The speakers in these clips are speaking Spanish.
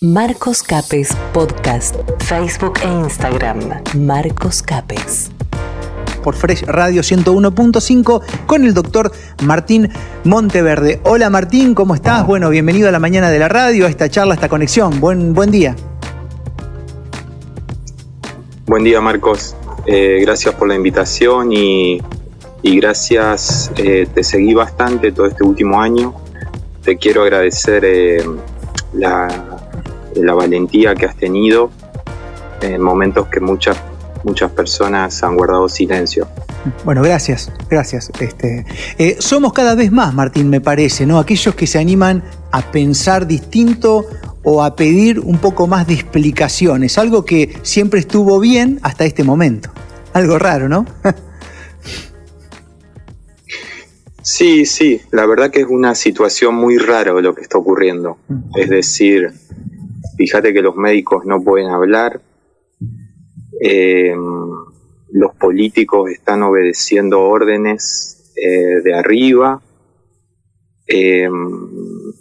Marcos Capes Podcast, Facebook e Instagram. Marcos Capes. Por Fresh Radio 101.5 con el doctor Martín Monteverde. Hola Martín, ¿cómo estás? Bueno, bienvenido a la mañana de la radio, a esta charla, a esta conexión. Buen, buen día. Buen día Marcos, Eh, gracias por la invitación y, y gracias, eh, te seguí bastante todo este último año. Te quiero agradecer eh, la, la valentía que has tenido en momentos que muchas, muchas personas han guardado silencio. Bueno, gracias, gracias. Este, eh, somos cada vez más, Martín, me parece, ¿no? Aquellos que se animan a pensar distinto o a pedir un poco más de explicaciones, algo que siempre estuvo bien hasta este momento. Algo raro, ¿no? Sí, sí, la verdad que es una situación muy rara lo que está ocurriendo. Es decir, fíjate que los médicos no pueden hablar, eh, los políticos están obedeciendo órdenes eh, de arriba, eh,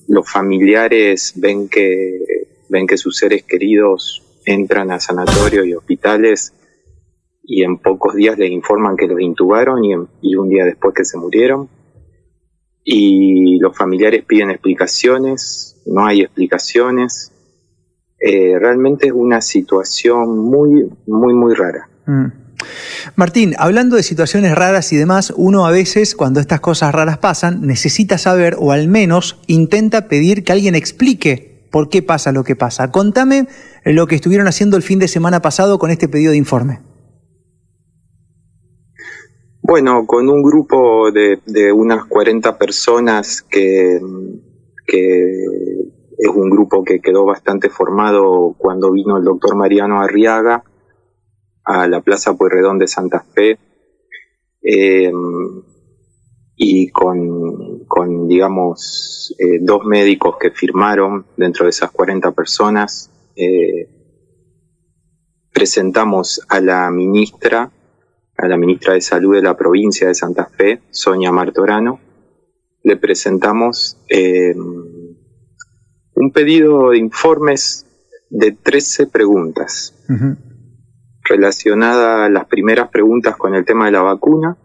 los familiares ven que, ven que sus seres queridos entran a sanatorios y hospitales y en pocos días les informan que los intubaron y, un día después que se murieron. Y los familiares piden explicaciones, no hay explicaciones. Eh, realmente es una situación muy, muy, muy rara. Mm. Martín, hablando de situaciones raras y demás, uno a veces, cuando estas cosas raras pasan, necesita saber o al menos intenta pedir que alguien explique por qué pasa lo que pasa. Contame lo que estuvieron haciendo el fin de semana pasado con este pedido de informe. Bueno, con un grupo de, de unas 40 personas que, que es un grupo que quedó bastante formado cuando vino el doctor Mariano Arriaga a la Plaza Pueyrredón de Santa Fe eh, y con, con digamos, eh, dos médicos que firmaron dentro de esas 40 personas. eh, presentamos a la ministra a la ministra de Salud de la provincia de Santa Fe, Sonia Martorano, le presentamos un pedido de informes de 13 preguntas relacionadas las primeras preguntas con el tema de la vacuna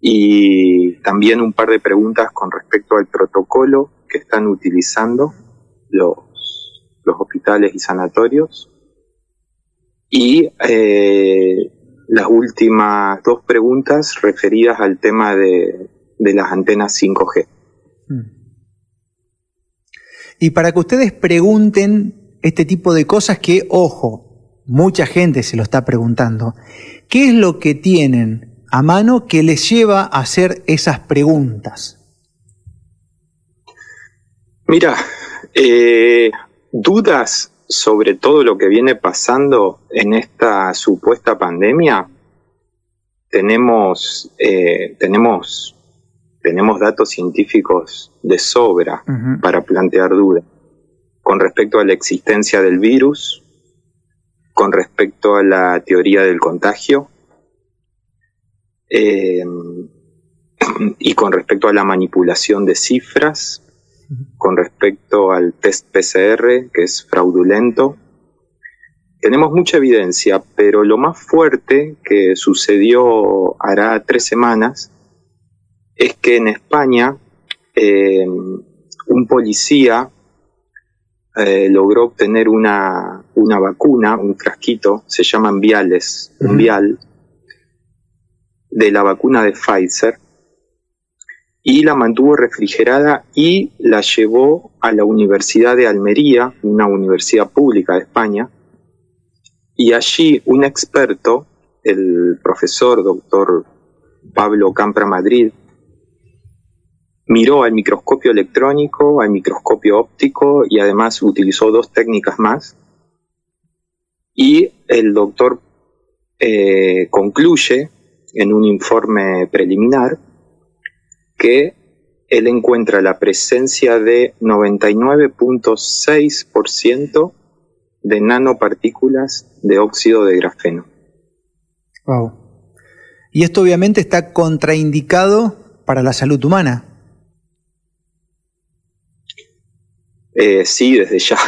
y también un par de preguntas con respecto al protocolo que están utilizando los, los hospitales y sanatorios y eh, las últimas dos preguntas referidas al tema de, de las antenas 5G. Mm. Y para que ustedes pregunten este tipo de cosas que, ojo, mucha gente se lo está preguntando, ¿qué es lo que tienen a mano que les lleva a hacer esas preguntas? Mira, eh, dudas sobre todo lo que viene pasando en esta supuesta pandemia, tenemos, eh, tenemos, tenemos datos científicos de sobra para plantear dudas con respecto a la existencia del virus, con respecto a la teoría del contagio eh, y con respecto a la manipulación de cifras, con respecto al test PCR, que es fraudulento. Tenemos mucha evidencia, pero lo más fuerte que sucedió hará tres semanas es que en España eh, un policía eh, logró obtener una, una vacuna, un frasquito, se llaman viales, un vial, de la vacuna de Pfizer, y la mantuvo refrigerada y la llevó a la Universidad de Almería, una universidad pública de España, y allí un experto, el profesor doctor Pablo Campra Madrid, miró al microscopio electrónico, al microscopio óptico y además utilizó dos técnicas más. Y el doctor eh, concluye en un informe preliminar que él encuentra la presencia de 99.6% de nanopartículas de óxido de grafeno. Wow. Y esto obviamente está contraindicado para la salud humana. Eh, sí, desde ya.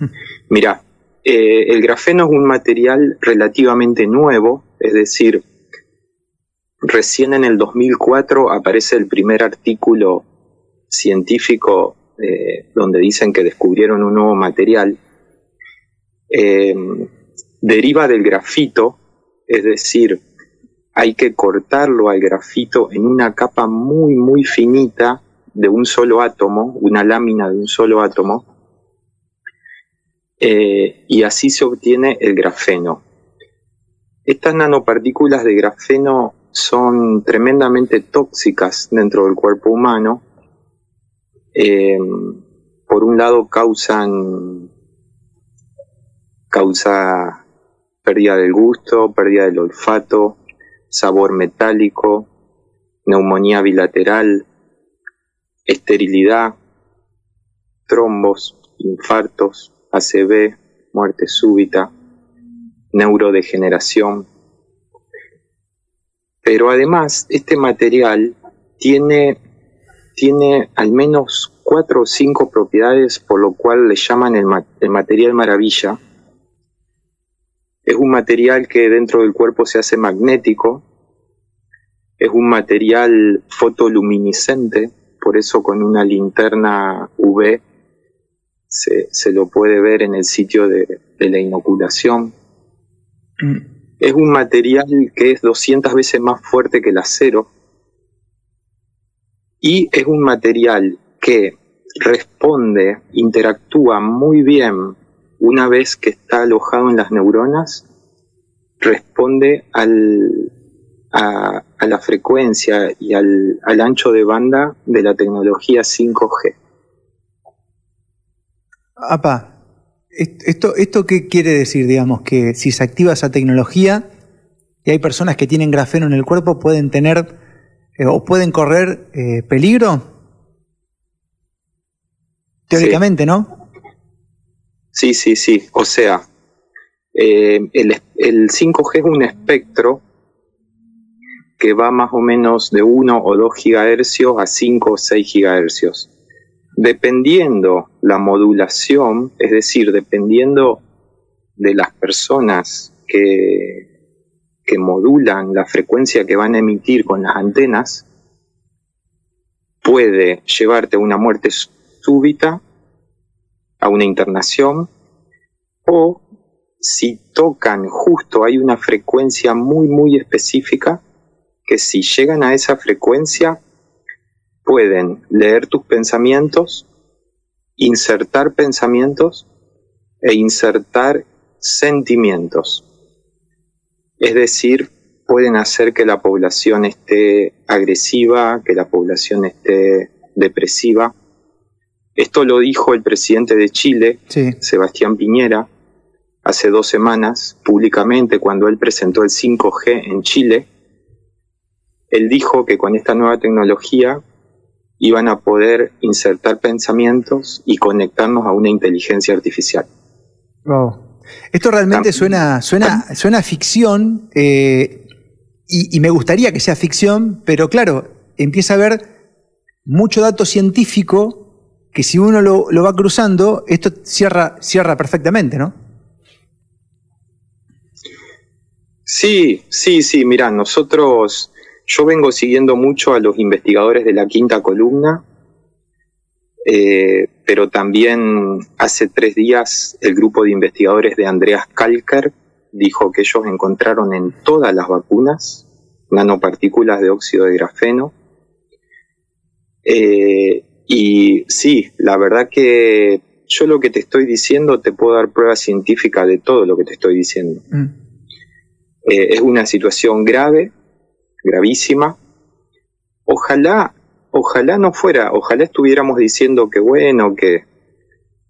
Mira, eh, el grafeno es un material relativamente nuevo, es decir, recién en el 2004 aparece el primer artículo científico eh, donde dicen que descubrieron un nuevo material. deriva del grafito, es decir, hay que cortarlo al grafito en una capa muy, muy finita de un solo átomo, una lámina de un solo átomo, eh, y así se obtiene el grafeno. Estas nanopartículas de grafeno son tremendamente tóxicas dentro del cuerpo humano. Eh, por un lado causan causa pérdida del gusto, pérdida del olfato, sabor metálico, neumonía bilateral, esterilidad, trombos, infartos, ACV, muerte súbita, neurodegeneración. Pero además, este material tiene, tiene al menos cuatro o cinco propiedades por lo cual le llaman el, el material maravilla, es un material que dentro del cuerpo se hace magnético, es un material fotoluminiscente, por eso con una linterna UV se, lo puede ver en el sitio de, la inoculación. Mm. Es un material que es 200 veces más fuerte que el acero y es un material que responde, interactúa muy bien una vez que está alojado en las neuronas, responde al, a, la frecuencia y al, ancho de banda de la tecnología 5G. Apa, ¿esto, ¿esto qué quiere decir? Digamos, que si se activa esa tecnología y hay personas que tienen grafeno en el cuerpo, pueden tener eh, o pueden correr eh, peligro. Teóricamente, ¿no? Sí, sí, sí. O sea, eh, el, 5G es un espectro que va más o menos de 1 o 2 gigahercios a 5 o 6 gigahercios. Dependiendo la modulación, es decir, dependiendo de las personas que, que modulan la frecuencia que van a emitir con las antenas, puede llevarte a una muerte súbita a una internación o si tocan justo hay una frecuencia muy muy específica que si llegan a esa frecuencia pueden leer tus pensamientos, insertar pensamientos e insertar sentimientos. Es decir, pueden hacer que la población esté agresiva, que la población esté depresiva, esto lo dijo el presidente de Chile, Sebastián Piñera, hace dos semanas, públicamente, cuando él presentó el 5G en Chile. Él dijo que con esta nueva tecnología iban a poder insertar pensamientos y conectarnos a una inteligencia artificial. Wow. Esto realmente suena, suena, suena ficción eh, y, y, me gustaría que sea ficción, pero claro, empieza a haber mucho dato científico que si uno lo, va cruzando, esto cierra, cierra perfectamente, ¿no? Sí, sí, sí, mira, nosotros, yo vengo siguiendo mucho a los investigadores de la quinta columna, eh, pero también hace tres días el grupo de investigadores de Andreas Kalker dijo que ellos encontraron en todas las vacunas nanopartículas de óxido de grafeno. Eh, y sí, la verdad que yo lo que te estoy diciendo te puedo dar prueba científica de todo lo que te estoy diciendo. Mm. Eh, es una situación grave, gravísima. Ojalá, ojalá no fuera, ojalá estuviéramos diciendo que bueno, que,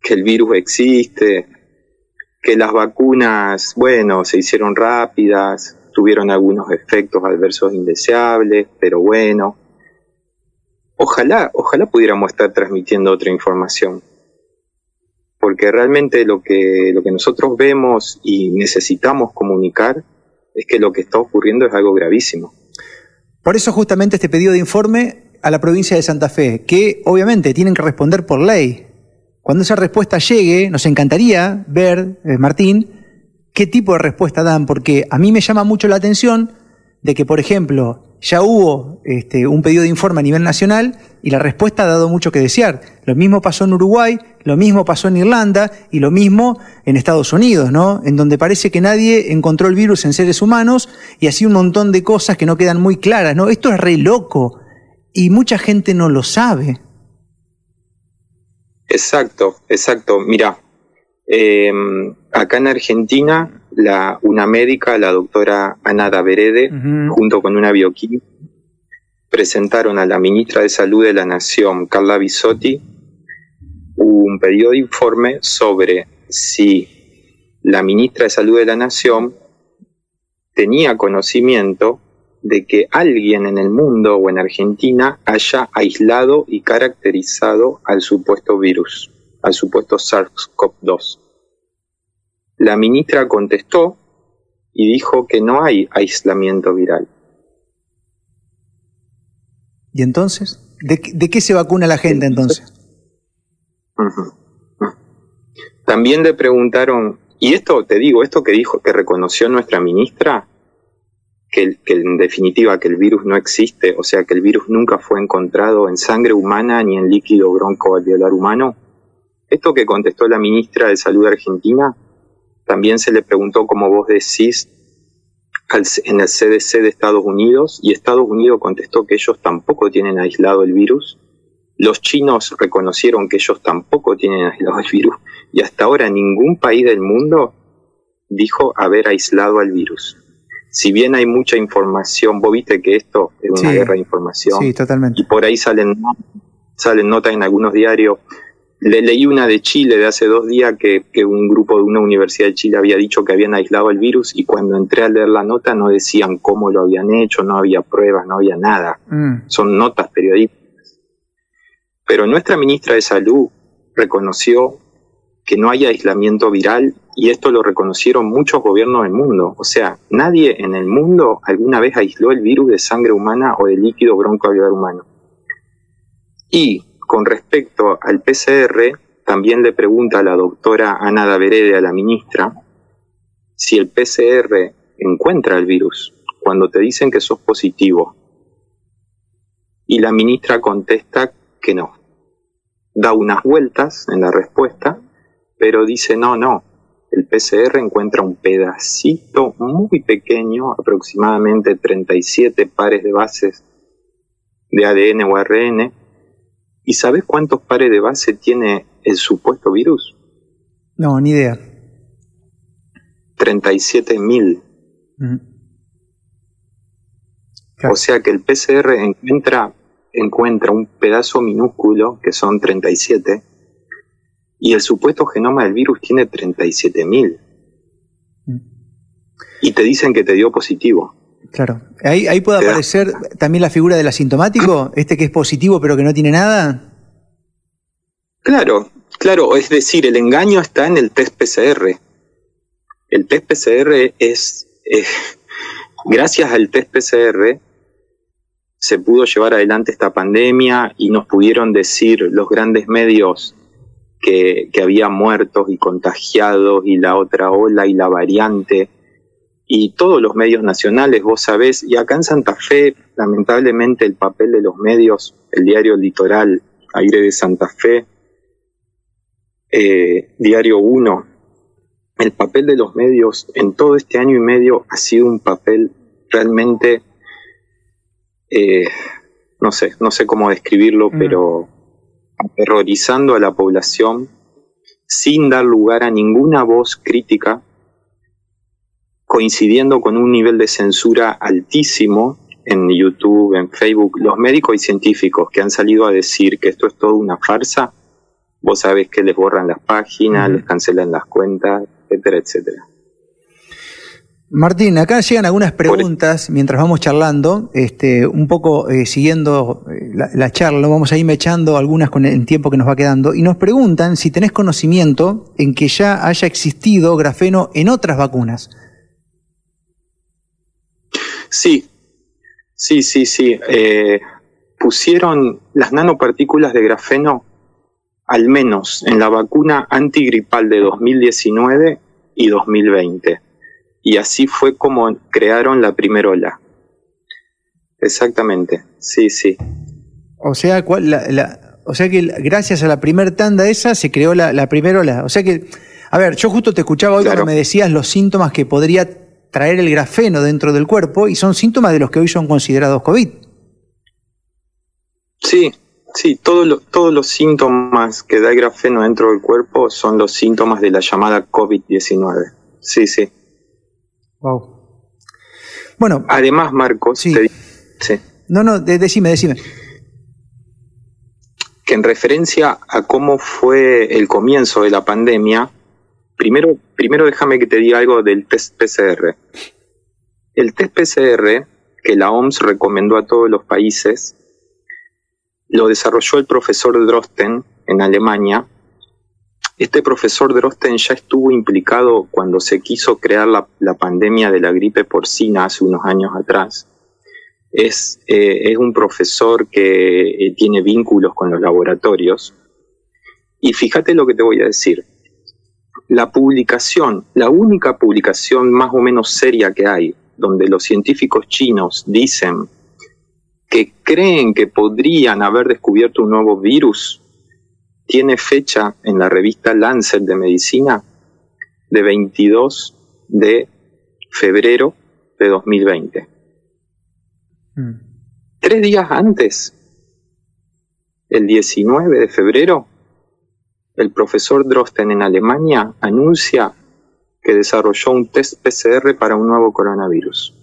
que el virus existe, que las vacunas, bueno, se hicieron rápidas, tuvieron algunos efectos adversos indeseables, pero bueno, ojalá, ojalá pudiéramos estar transmitiendo otra información. Porque realmente lo que, lo que nosotros vemos y necesitamos comunicar es que lo que está ocurriendo es algo gravísimo. Por eso justamente este pedido de informe a la provincia de Santa Fe, que obviamente tienen que responder por ley. Cuando esa respuesta llegue, nos encantaría ver, eh, Martín, qué tipo de respuesta dan, porque a mí me llama mucho la atención de que, por ejemplo, ya hubo este, un pedido de informe a nivel nacional y la respuesta ha dado mucho que desear. Lo mismo pasó en Uruguay, lo mismo pasó en Irlanda y lo mismo en Estados Unidos, ¿no? En donde parece que nadie encontró el virus en seres humanos y así un montón de cosas que no quedan muy claras, ¿no? Esto es re loco y mucha gente no lo sabe. Exacto, exacto. Mira, em, acá en Argentina la, una médica, la doctora Ana Daverede, junto con una bioquímica, presentaron a la ministra de Salud de la Nación, Carla Bisotti, un pedido de informe sobre si la ministra de Salud de la Nación tenía conocimiento de que alguien en el mundo o en Argentina haya aislado y caracterizado al supuesto virus, al supuesto SARS-CoV-2. La ministra contestó y dijo que no hay aislamiento viral. ¿Y entonces? ¿De, qué se vacuna la gente entonces? También le preguntaron, y esto te digo, esto que dijo, que reconoció nuestra ministra, que, que, en definitiva que el virus no existe, o sea que el virus nunca fue encontrado en sangre humana ni en líquido broncoalveolar humano, esto que contestó la ministra de Salud argentina también se le preguntó, como vos decís, en el CDC de Estados Unidos y Estados Unidos contestó que ellos tampoco tienen aislado el virus. Los chinos reconocieron que ellos tampoco tienen aislado el virus y hasta ahora ningún país del mundo dijo haber aislado al virus. Si bien hay mucha información, vos viste que esto es una guerra de información. Sí, totalmente. Y por ahí salen, salen notas en algunos diarios le leí una de Chile de hace dos días que, un grupo de una universidad de Chile había dicho que habían aislado el virus y cuando entré a leer la nota no decían cómo lo habían hecho, no había pruebas, no había nada. Mm. Son notas periodísticas. Pero nuestra ministra de Salud reconoció que no hay aislamiento viral y esto lo reconocieron muchos gobiernos del mundo. O sea, nadie en el mundo alguna vez aisló el virus de sangre humana o de líquido broncoalveolar humano. Y con respecto al PCR, también le pregunta a la doctora Ana Daverede, a la ministra, si el PCR encuentra el virus cuando te dicen que sos positivo. Y la ministra contesta que no. Da unas vueltas en la respuesta, pero dice no, no. El PCR encuentra un pedacito muy pequeño, aproximadamente 37 pares de bases de ADN o ARN, ¿Y sabes cuántos pares de base tiene el supuesto virus? No, ni idea. 37 mil. O sea que el PCR encuentra, encuentra un pedazo minúsculo, que son 37, y el supuesto genoma del virus tiene 37 mil. Y te dicen que te dio positivo. Claro. Ahí, ahí puede aparecer también la figura del asintomático, este que es positivo pero que no tiene nada. Claro, claro, es decir, el engaño está en el test PCR. El test PCR es, gracias al test PCR, se pudo llevar adelante esta pandemia y nos pudieron decir los grandes medios que, que había muertos y contagiados y la otra ola y la variante y todos los medios nacionales, vos sabés, y acá en Santa Fe, lamentablemente el papel de los medios, el diario Litoral, Aire de Santa Fe, eh, Diario 1, el papel de los medios en todo este año y medio ha sido un papel realmente, eh, no sé, no sé cómo describirlo, mm. pero aterrorizando a la población sin dar lugar a ninguna voz crítica coincidiendo con un nivel de censura altísimo en YouTube, en Facebook, los médicos y científicos que han salido a decir que esto es todo una farsa, vos sabés que les borran las páginas, les cancelan las cuentas, etcétera, etcétera. Martín, acá llegan algunas preguntas mientras vamos charlando, este, un poco eh, siguiendo eh, la, charla, vamos a ir echando algunas con el tiempo que nos va quedando, y nos preguntan si tenés conocimiento en que ya haya existido grafeno en otras vacunas. Sí, sí, sí, sí. Eh, pusieron las nanopartículas de grafeno al menos en la vacuna antigripal de 2019 y 2020. Y así fue como crearon la primera ola. Exactamente, sí, sí. O sea, o sea que gracias a la primera tanda esa se creó la, la primera ola. O sea que, a ver, yo justo te escuchaba hoy cuando me decías los síntomas que podría traer el grafeno dentro del cuerpo y son síntomas de los que hoy son considerados COVID. Sí, sí, todos todos los síntomas que da el grafeno dentro del cuerpo son los síntomas de la llamada COVID-19. Sí, sí. Wow. Bueno. Además, Marcos, sí. No, no, decime, decime. Que en referencia a cómo fue el comienzo de la pandemia, primero, primero déjame que te diga algo del test PCR. El test PCR que la OMS recomendó a todos los países lo desarrolló el profesor Drosten en Alemania. Este profesor Drosten ya estuvo implicado cuando se quiso crear la, pandemia de la gripe porcina hace unos años atrás. Es, eh, un profesor que eh, tiene vínculos con los laboratorios. Y fíjate lo que te voy a decir. La publicación, la única publicación más o menos seria que hay, donde los científicos chinos dicen que creen que podrían haber descubierto un nuevo virus tiene fecha en la revista Lancet de Medicina de 22 de febrero de 2020. Hmm. Tres días antes, el 19 de febrero, el profesor Drosten en Alemania anuncia que desarrolló un test PCR para un nuevo coronavirus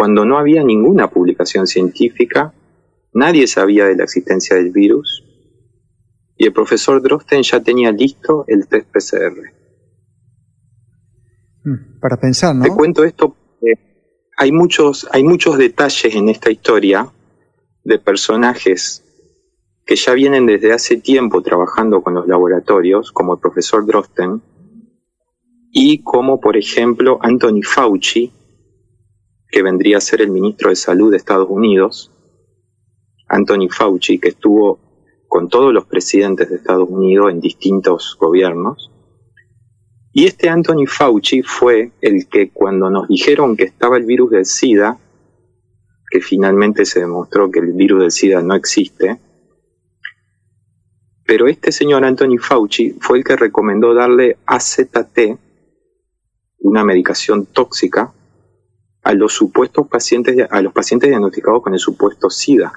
cuando no había ninguna publicación científica, nadie sabía de la existencia del virus y el profesor Drosten ya tenía listo el test PCR. Hmm, para pensar, ¿no? Te cuento esto porque hay muchos, hay muchos detalles en esta historia de personajes que ya vienen desde hace tiempo trabajando con los laboratorios, como el profesor Drosten, y como por ejemplo Anthony Fauci, que vendría a ser el ministro de Salud de Estados Unidos, Anthony Fauci, que estuvo con todos los presidentes de Estados Unidos en distintos gobiernos. Y este Anthony Fauci fue el que cuando nos dijeron que estaba el virus del SIDA, que finalmente se demostró que el virus del SIDA no existe, pero este señor Anthony Fauci fue el que recomendó darle AZT, una medicación tóxica, a los supuestos pacientes, a los pacientes diagnosticados con el supuesto SIDA.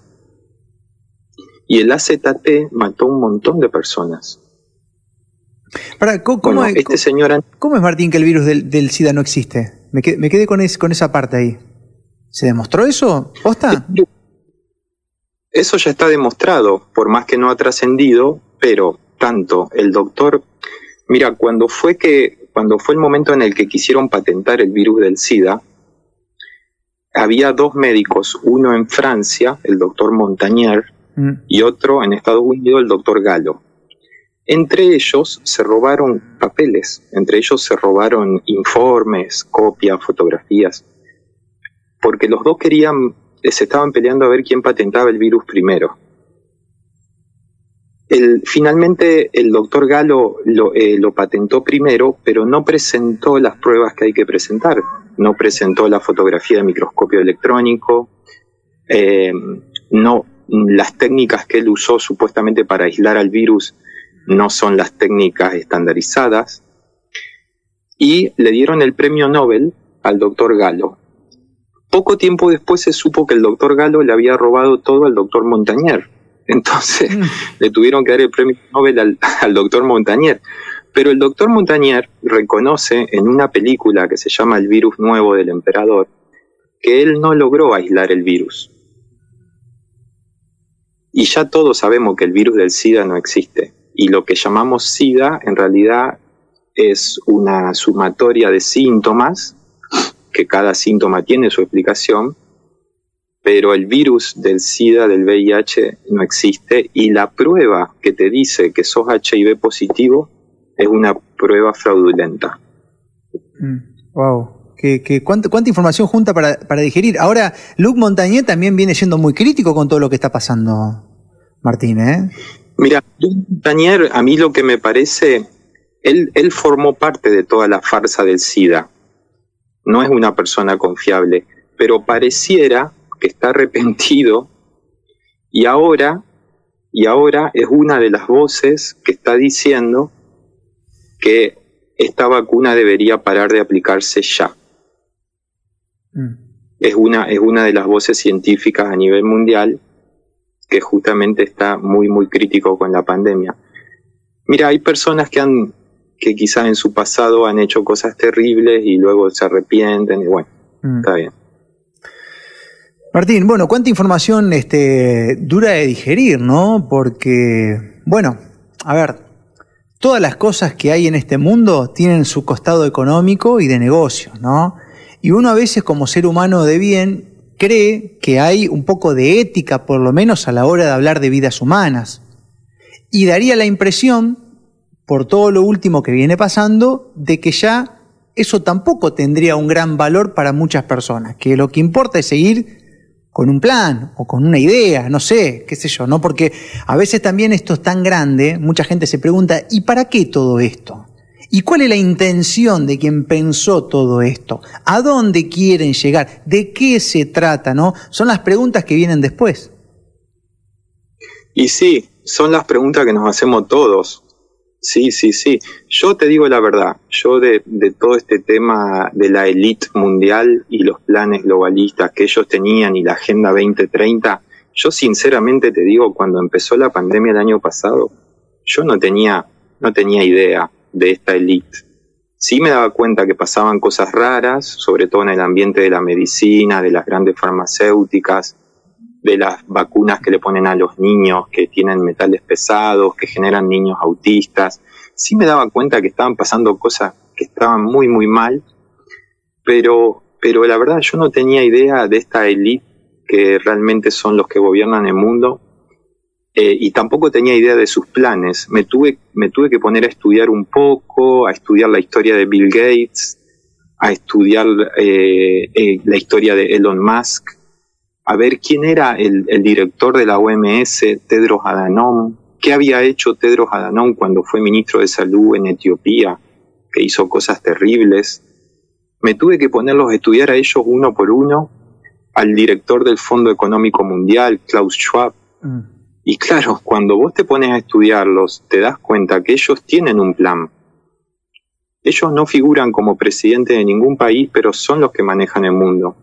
Y el AZT mató un montón de personas. Para, ¿cómo, es, este señor... ¿Cómo es, Martín, que el virus del, SIDA no existe? Me quedé, con, con esa parte ahí. ¿Se demostró eso? ¿Posta? Eso ya está demostrado, por más que no ha trascendido, pero tanto el doctor... Mira, cuando fue que cuando fue el momento en el que quisieron patentar el virus del SIDA, había dos médicos, uno en Francia, el doctor Montagnier, mm. y otro en Estados Unidos, el doctor Galo. Entre ellos se robaron papeles, entre ellos se robaron informes, copias, fotografías, porque los dos querían, se estaban peleando a ver quién patentaba el virus primero. finalmente el doctor Galo lo, eh, lo patentó primero, pero no presentó las pruebas que hay que presentar no presentó la fotografía de microscopio electrónico, eh, no, las técnicas que él usó supuestamente para aislar al virus no son las técnicas estandarizadas, y le dieron el premio Nobel al doctor Galo. Poco tiempo después se supo que el doctor Galo le había robado todo al doctor Montañer. Entonces mm. le tuvieron que dar el premio Nobel al, al doctor Montañer. Pero el doctor Montagnier reconoce en una película que se llama El virus nuevo del emperador que él no logró aislar el virus. Y ya todos sabemos que el virus del SIDA no existe. Y lo que llamamos SIDA en realidad es una sumatoria de síntomas, que cada síntoma tiene su explicación, pero el virus del SIDA, del VIH, no existe. Y la prueba que te dice que sos HIV positivo es una prueba fraudulenta. wow. Mm, ¿Qué, cuánta, información junta para, para, digerir? Ahora, Luc Montagnier también viene siendo muy crítico con todo lo que está pasando, Martín, ¿eh? Mira, Daniel, a mí lo que me parece, él, él formó parte de toda la farsa del SIDA. No es una persona confiable, pero pareciera que está arrepentido y ahora, y ahora es una de las voces que está diciendo que esta vacuna debería parar de aplicarse ya. Mm. Es, una, es una de las voces científicas a nivel mundial que justamente está muy, muy crítico con la pandemia. Mira, hay personas que han, que quizás en su pasado han hecho cosas terribles y luego se arrepienten y bueno, mm. está bien. Martín, bueno, cuánta información este, dura de digerir, ¿no? Porque, bueno, a ver, todas las cosas que hay en este mundo tienen su costado económico y de negocio, ¿no? Y uno a veces como ser humano de bien cree que hay un poco de ética, por lo menos a la hora de hablar de vidas humanas. Y daría la impresión, por todo lo último que viene pasando, de que ya eso tampoco tendría un gran valor para muchas personas, que lo que importa es seguir con un plan o con una idea, no sé, qué sé yo, ¿no? Porque a veces también esto es tan grande, mucha gente se pregunta, ¿y para qué todo esto? ¿Y cuál es la intención de quien pensó todo esto? ¿A dónde quieren llegar? ¿De qué se trata? ¿No? Son las preguntas que vienen después. Y sí, son las preguntas que nos hacemos todos. Sí, sí, sí. Yo te digo la verdad, yo de, de todo este tema de la élite mundial y los planes globalistas que ellos tenían y la Agenda 2030, yo sinceramente te digo, cuando empezó la pandemia el año pasado, yo no tenía, no tenía idea de esta élite. Sí me daba cuenta que pasaban cosas raras, sobre todo en el ambiente de la medicina, de las grandes farmacéuticas, de las vacunas que le ponen a los niños que tienen metales pesados, que generan niños autistas. Sí me daba cuenta que estaban pasando cosas que estaban muy, muy mal, pero, pero la verdad yo no tenía idea de esta élite que realmente son los que gobiernan el mundo eh, y tampoco tenía idea de sus planes. Me tuve, me tuve que poner a estudiar un poco, a estudiar la historia de Bill Gates, a estudiar eh, eh, la historia de Elon Musk, a ver quién era el, el, director de la OMS, Tedros Adhanom, qué había hecho Tedros Adhanom cuando fue ministro de Salud en Etiopía, que hizo cosas terribles. Me tuve que ponerlos a estudiar a ellos uno por uno, al director del Fondo Económico Mundial, Klaus Schwab, mm. Y claro, cuando vos te pones a estudiarlos, te das cuenta que ellos tienen un plan. Ellos no figuran como presidente de ningún país, pero son los que manejan el mundo.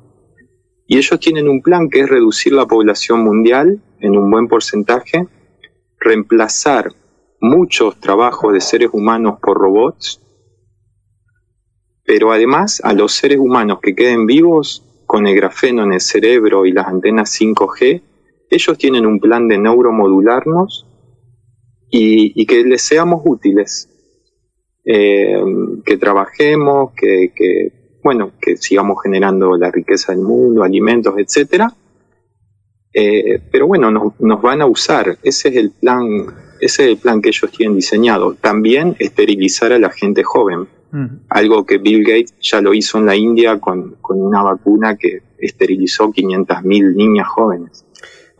Y ellos tienen un plan que es reducir la población mundial en un buen porcentaje, reemplazar muchos trabajos de seres humanos por robots, pero además a los seres humanos que queden vivos con el grafeno en el cerebro y las antenas 5G, ellos tienen un plan de neuromodularnos y, que les seamos útiles, eh, que trabajemos, que, bueno, que sigamos generando la riqueza del mundo, alimentos, etcétera. Eh, pero bueno, nos, van a usar. Ese es el plan, ese es el plan que ellos tienen diseñado. También esterilizar a la gente joven. Algo que Bill Gates ya lo hizo en la India con, con una vacuna que esterilizó 500.000 niñas jóvenes.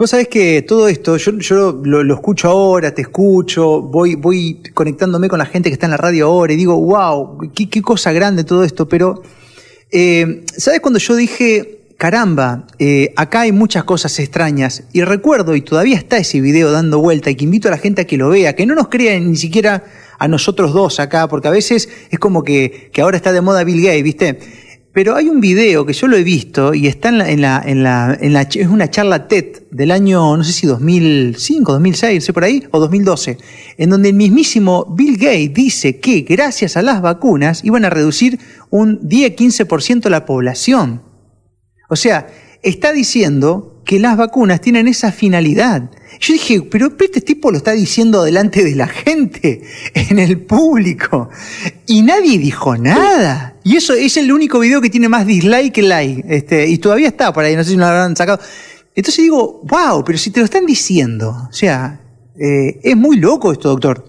Vos sabés que todo esto, yo, lo, escucho ahora, te escucho, voy, voy conectándome con la gente que está en la radio ahora y digo, wow, qué, cosa grande todo esto, pero, eh, ¿sabés cuando yo dije, caramba, eh, acá hay muchas cosas extrañas? Y recuerdo, y todavía está ese video dando vuelta, y que invito a la gente a que lo vea, que no nos crea ni siquiera a nosotros dos acá, porque a veces es como que, que ahora está de moda Bill Gates, ¿viste? Pero hay un video que yo lo he visto y está en la, en la, en la, es una charla TED del año, no sé si 2005, 2006, no sé por ahí, o 2012, en donde el mismísimo Bill Gates dice que gracias a las vacunas iban a reducir un 10-15% la población. O sea, está diciendo que las vacunas tienen esa finalidad. Yo dije, pero este tipo lo está diciendo delante de la gente, en el público. Y nadie dijo nada. Y eso es el único video que tiene más dislike que like. Este, y todavía está por ahí, no sé si lo habrán sacado. Entonces digo, wow, pero si te lo están diciendo. O sea, eh, es muy loco esto, doctor.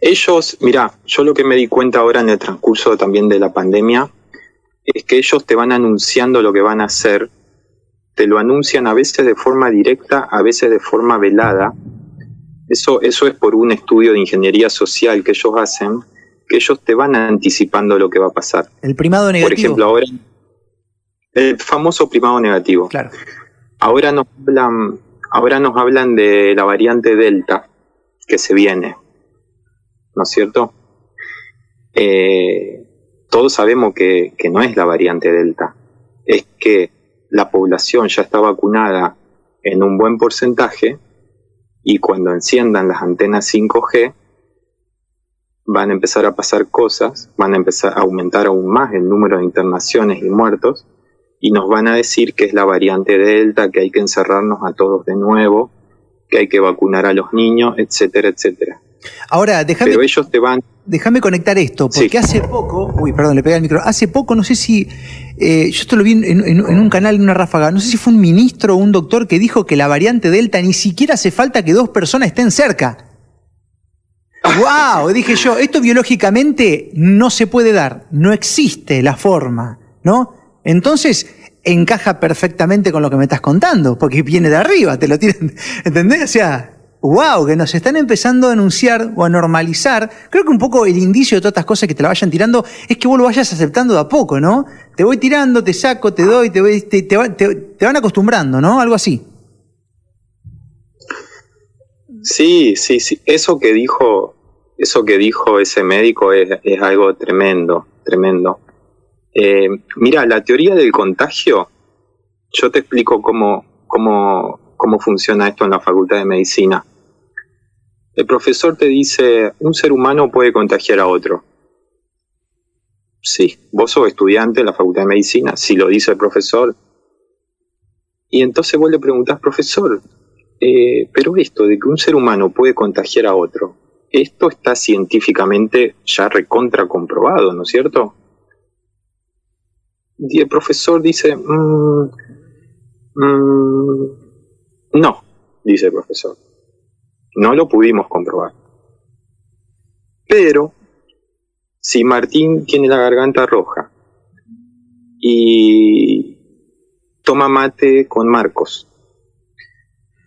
Ellos, mira, yo lo que me di cuenta ahora en el transcurso también de la pandemia es que ellos te van anunciando lo que van a hacer te lo anuncian a veces de forma directa, a veces de forma velada, Eso, eso es por un estudio de ingeniería social que ellos hacen, que ellos te van anticipando lo que va a pasar. El primado negativo. Por ejemplo, ahora el famoso primado negativo. Claro. Ahora nos hablan, ahora nos hablan de la variante Delta que se viene, ¿no es cierto? Eh, todos sabemos que, no es la variante Delta, es que la población ya está vacunada en un buen porcentaje y cuando enciendan las antenas 5G van a empezar a pasar cosas, van a empezar a aumentar aún más el número de internaciones y muertos y nos van a decir que es la variante Delta, que hay que encerrarnos a todos de nuevo, que hay que vacunar a los niños, etcétera, etcétera. Ahora, déjame. Pero ellos te van. Déjame conectar esto, porque hace poco, uy, perdón, le pegué el micro, hace poco, no sé si, eh, yo esto lo vi en, un canal, en una ráfaga, no sé si fue un ministro o un doctor que dijo que la variante Delta ni siquiera hace falta que dos personas estén cerca. ¡Wow! Dije yo, esto biológicamente no se puede dar, no existe la forma, ¿no? Entonces, encaja perfectamente con lo que me estás contando, porque viene de arriba, te lo tiran, ¿entendés? O sea, wow, que nos están empezando a anunciar o a normalizar. Creo que un poco el indicio de todas estas cosas que te la vayan tirando es que vos lo vayas aceptando de a poco, ¿no? Te voy tirando, te saco, te doy, te, voy, te, te, van acostumbrando, ¿no? Algo así. Sí, sí, sí. Eso que dijo, eso que dijo ese médico es, algo tremendo, tremendo. Eh, mira, la teoría del contagio, yo te explico cómo, cómo, cómo funciona esto en la Facultad de Medicina. El profesor te dice, un ser humano puede contagiar a otro. Sí, vos sos estudiante en la Facultad de Medicina, si lo dice el profesor. Y entonces vos le preguntás, profesor, eh, pero esto de que un ser humano puede contagiar a otro, esto está científicamente ya recontra comprobado, ¿no es cierto? Y el profesor dice, mm, mm, no, dice el profesor. No lo pudimos comprobar. Pero, si Martín tiene la garganta roja y toma mate con Marcos,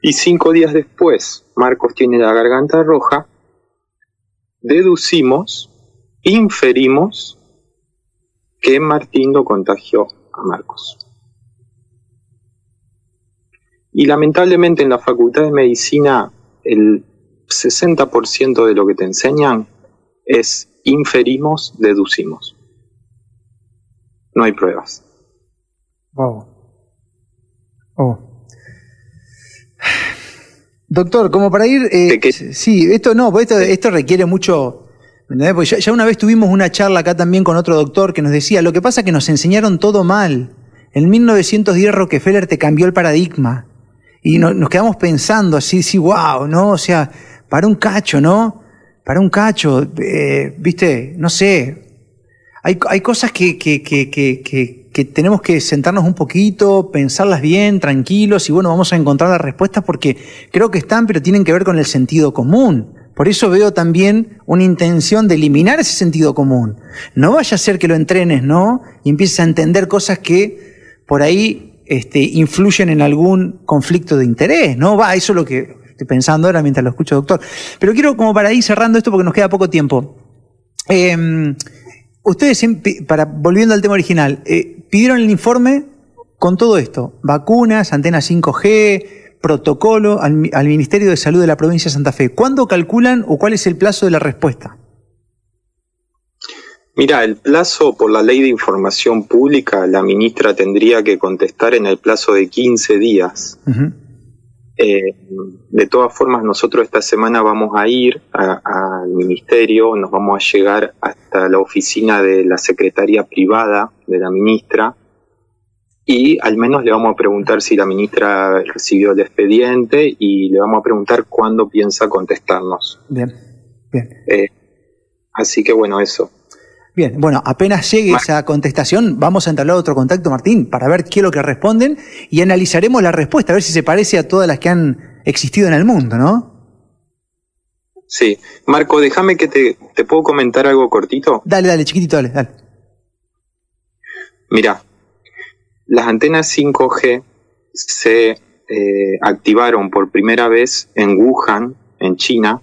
y cinco días después Marcos tiene la garganta roja, deducimos, inferimos que Martín lo contagió a Marcos. Y lamentablemente en la Facultad de Medicina el 60% de lo que te enseñan es inferimos, deducimos. No hay pruebas. Oh. Doctor, como para ir... Eh, sí, esto no, pues esto, esto requiere mucho... Pues ya, una vez tuvimos una charla acá también con otro doctor que nos decía, lo que pasa es que nos enseñaron todo mal. En 1910 Rockefeller te cambió el paradigma. Y nos quedamos pensando así, sí, wow, ¿no? O sea, para un cacho, ¿no? Para un cacho, eh, viste, no sé. Hay, hay cosas que, que, que, que, tenemos que sentarnos un poquito, pensarlas bien, tranquilos, y bueno, vamos a encontrar las respuestas porque creo que están, pero tienen que ver con el sentido común. Por eso veo también una intención de eliminar ese sentido común. No vaya a ser que lo entrenes, ¿no? Y empieces a entender cosas que por ahí este, influyen en algún conflicto de interés, ¿no? Va, eso es lo que estoy pensando ahora mientras lo escucho, doctor. Pero quiero como para ir cerrando esto porque nos queda poco tiempo. Em, ustedes, para, volviendo al tema original, eh, pidieron el informe con todo esto, vacunas, antenas 5G, protocolo al, al Ministerio de Salud de la provincia de Santa Fe. ¿Cuándo calculan o cuál es el plazo de la respuesta? Mira, el plazo por la ley de información pública, la ministra tendría que contestar en el plazo de 15 días. Eh, de todas formas, nosotros esta semana vamos a ir al ministerio, nos vamos a llegar hasta la oficina de la secretaría privada de la ministra y al menos le vamos a preguntar si la ministra recibió el expediente y le vamos a preguntar cuándo piensa contestarnos. Bien, bien. Eh, así que bueno, eso. Bien, bueno, apenas llegue esa contestación, vamos a entablar otro contacto, Martín, para ver qué es lo que responden y analizaremos la respuesta, a ver si se parece a todas las que han existido en el mundo, ¿no? Sí. Marco, déjame que te, te puedo comentar algo cortito. Dale, dale, chiquitito, dale, dale. Mira, las antenas 5G se eh, activaron por primera vez en Wuhan en China,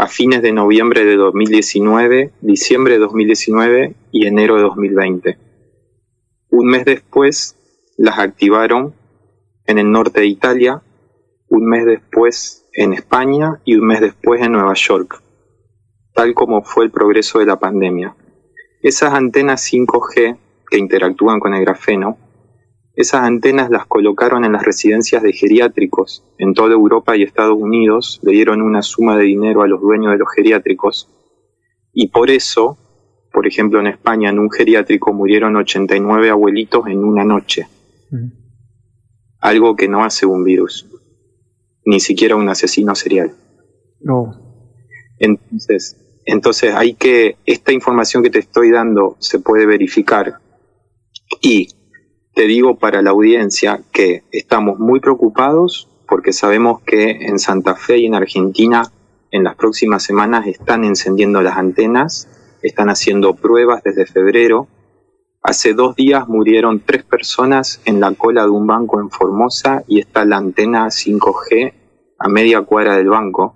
a fines de noviembre de 2019, diciembre de 2019 y enero de 2020. Un mes después las activaron en el norte de Italia, un mes después en España y un mes después en Nueva York, tal como fue el progreso de la pandemia. Esas antenas 5G que interactúan con el grafeno esas antenas las colocaron en las residencias de geriátricos en toda Europa y Estados Unidos, le dieron una suma de dinero a los dueños de los geriátricos y por eso, por ejemplo en España, en un geriátrico murieron 89 abuelitos en una noche. Algo que no hace un virus, ni siquiera un asesino serial. No. Entonces, entonces hay que, esta información que te estoy dando se puede verificar y te digo para la audiencia que estamos muy preocupados porque sabemos que en Santa Fe y en Argentina en las próximas semanas están encendiendo las antenas, están haciendo pruebas desde febrero. Hace dos días murieron tres personas en la cola de un banco en Formosa y está la antena 5G a media cuadra del banco.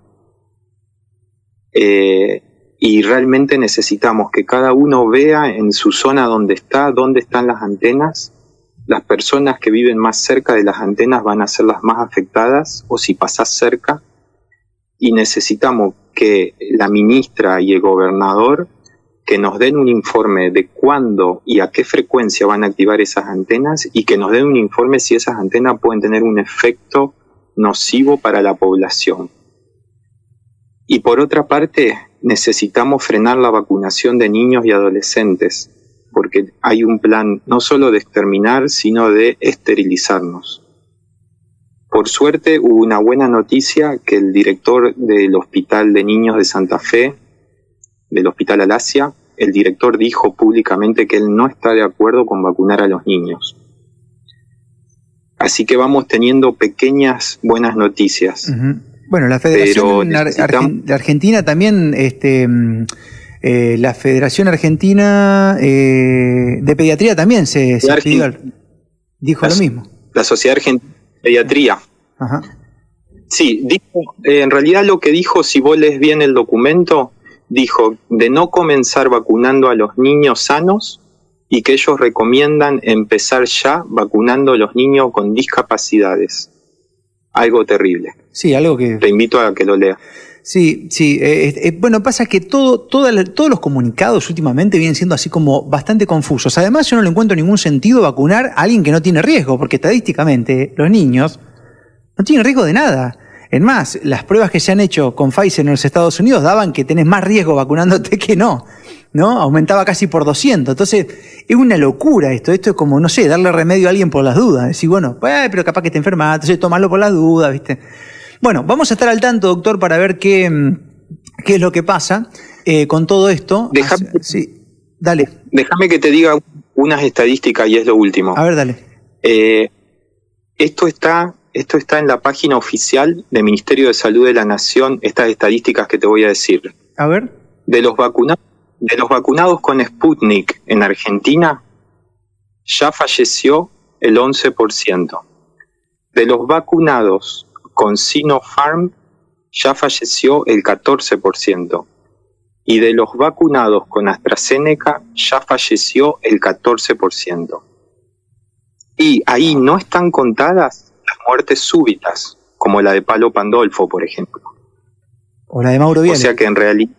Eh, y realmente necesitamos que cada uno vea en su zona donde está, dónde están las antenas las personas que viven más cerca de las antenas van a ser las más afectadas o si pasás cerca y necesitamos que la ministra y el gobernador que nos den un informe de cuándo y a qué frecuencia van a activar esas antenas y que nos den un informe si esas antenas pueden tener un efecto nocivo para la población. Y por otra parte, necesitamos frenar la vacunación de niños y adolescentes porque hay un plan no solo de exterminar, sino de esterilizarnos. Por suerte hubo una buena noticia que el director del Hospital de Niños de Santa Fe, del Hospital Alasia, el director dijo públicamente que él no está de acuerdo con vacunar a los niños. Así que vamos teniendo pequeñas buenas noticias. Bueno, la Federación de Argentina también este, mm, eh, la Federación Argentina eh, de Pediatría también se, dijo lo mismo. La Sociedad Argentina de Pediatría. Sí, dijo, eh, en realidad lo que dijo, si vos lees bien el documento, dijo de no comenzar vacunando a los niños sanos y que ellos recomiendan empezar ya vacunando a los niños con discapacidades. Algo terrible. Sí, algo que... Te invito a que lo leas. Sí, sí. Eh, eh, bueno, pasa que todo, todos los comunicados últimamente vienen siendo así como bastante confusos. Además, yo no le encuentro ningún sentido vacunar a alguien que no tiene riesgo, porque estadísticamente los niños no tienen riesgo de nada. Es más, las pruebas que se han hecho con Pfizer en los Estados Unidos daban que tenés más riesgo vacunándote que no. ¿No? Aumentaba casi por 200. Entonces, es una locura esto. Esto es como, no sé, darle remedio a alguien por las dudas. Decir, bueno, pues, pero capaz que te enfermas, entonces tomalo por las dudas, ¿viste? Bueno, vamos a estar al tanto, doctor, para ver qué, mm, qué es lo que pasa eh, con todo esto. Déjame, sí, dale. Déjame que te diga unas estadísticas y es lo último. A ver, dale. Eh, esto está esto está en la página oficial del Ministerio de Salud de la Nación, estas estadísticas que te voy a decir. A ver. De los, de los vacunados con Sputnik en Argentina, ya falleció el 11%. De los vacunados con Sinopharm ya falleció el 14%. Y de los vacunados con AstraZeneca ya falleció el 14%. Y ahí no están contadas las muertes súbitas, como la de Palo Pandolfo, por ejemplo. O la de Mauro Viale. O sea que en realidad,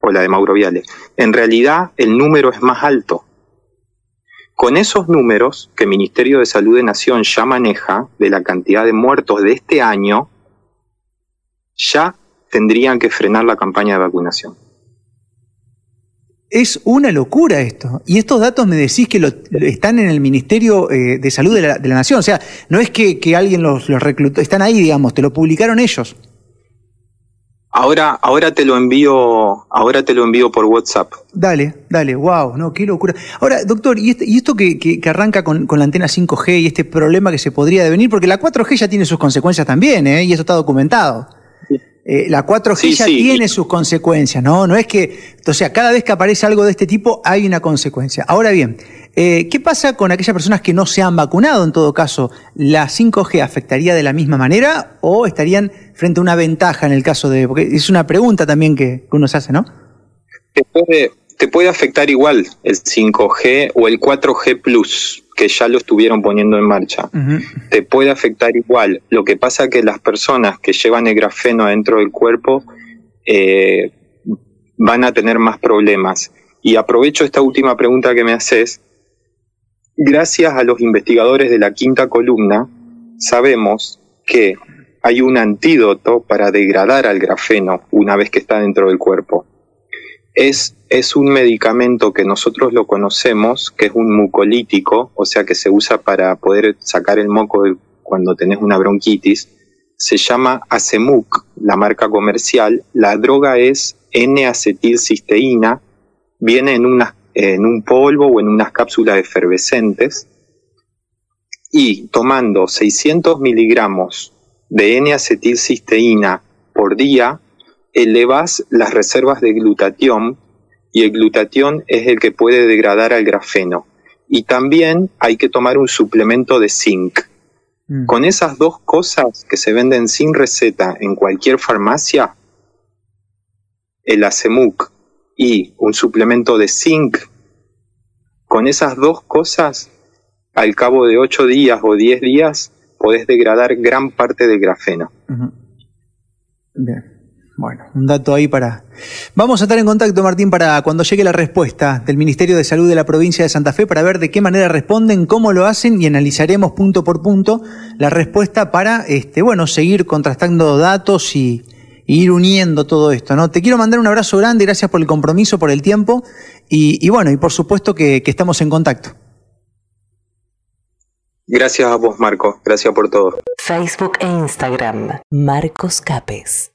o la de Mauro Viale. En realidad el número es más alto. Con esos números que el Ministerio de Salud de Nación ya maneja de la cantidad de muertos de este año, ya tendrían que frenar la campaña de vacunación. Es una locura esto. Y estos datos me decís que lo, están en el Ministerio eh, de Salud de la, Nación. O sea, no es que, alguien los, los reclutó, están ahí, digamos, te lo publicaron ellos. Ahora, ahora te lo envío, ahora te lo envío por WhatsApp. Dale, dale, wow, no, qué locura. Ahora, doctor, y, este, esto que, que, arranca con, con, la antena 5G y este problema que se podría devenir, porque la 4G ya tiene sus consecuencias también, ¿eh? y eso está documentado. Eh, la 4G ya tiene sus consecuencias, ¿no? No es que, o sea, cada vez que aparece algo de este tipo hay una consecuencia. Ahora bien, eh, ¿qué pasa con aquellas personas que no se han vacunado en todo caso? ¿La 5G afectaría de la misma manera o estarían frente a una ventaja en el caso de... Porque es una pregunta también que, uno se hace, ¿no? Te puede, te puede afectar igual el 5G o el 4G Plus que ya lo estuvieron poniendo en marcha. Te puede afectar igual. Lo que pasa es que las personas que llevan el grafeno dentro del cuerpo eh, van a tener más problemas. Y aprovecho esta última pregunta que me haces. Gracias a los investigadores de la quinta columna, sabemos que hay un antídoto para degradar al grafeno una vez que está dentro del cuerpo. Es es un medicamento que nosotros lo conocemos, que es un mucolítico, o sea que se usa para poder sacar el moco cuando tenés una bronquitis. Se llama Acemuc, la marca comercial. La droga es N-acetilcisteína, viene en, una, en un polvo o en unas cápsulas efervescentes. Y tomando 600 miligramos de N-acetilcisteína por día, elevas las reservas de glutatión y el glutatión es el que puede degradar al grafeno. Y también hay que tomar un suplemento de zinc. Mm. Con esas dos cosas que se venden sin receta en cualquier farmacia, el Acemuc y un suplemento de zinc, con esas dos cosas, al cabo de 8 días o 10 días, podés degradar gran parte del grafeno. Bien. Bueno, un dato ahí para... Vamos a estar en contacto, Martín, para cuando llegue la respuesta del Ministerio de Salud de la provincia de Santa Fe para ver de qué manera responden, cómo lo hacen y analizaremos punto por punto la respuesta para, este, bueno, seguir contrastando datos y, ir uniendo todo esto, ¿no? Te quiero mandar un abrazo grande, gracias por el compromiso, por el tiempo y, bueno, y por supuesto que, que estamos en contacto. Gracias a vos, Marco. Gracias por todo. Facebook e Instagram, Marcos Capes.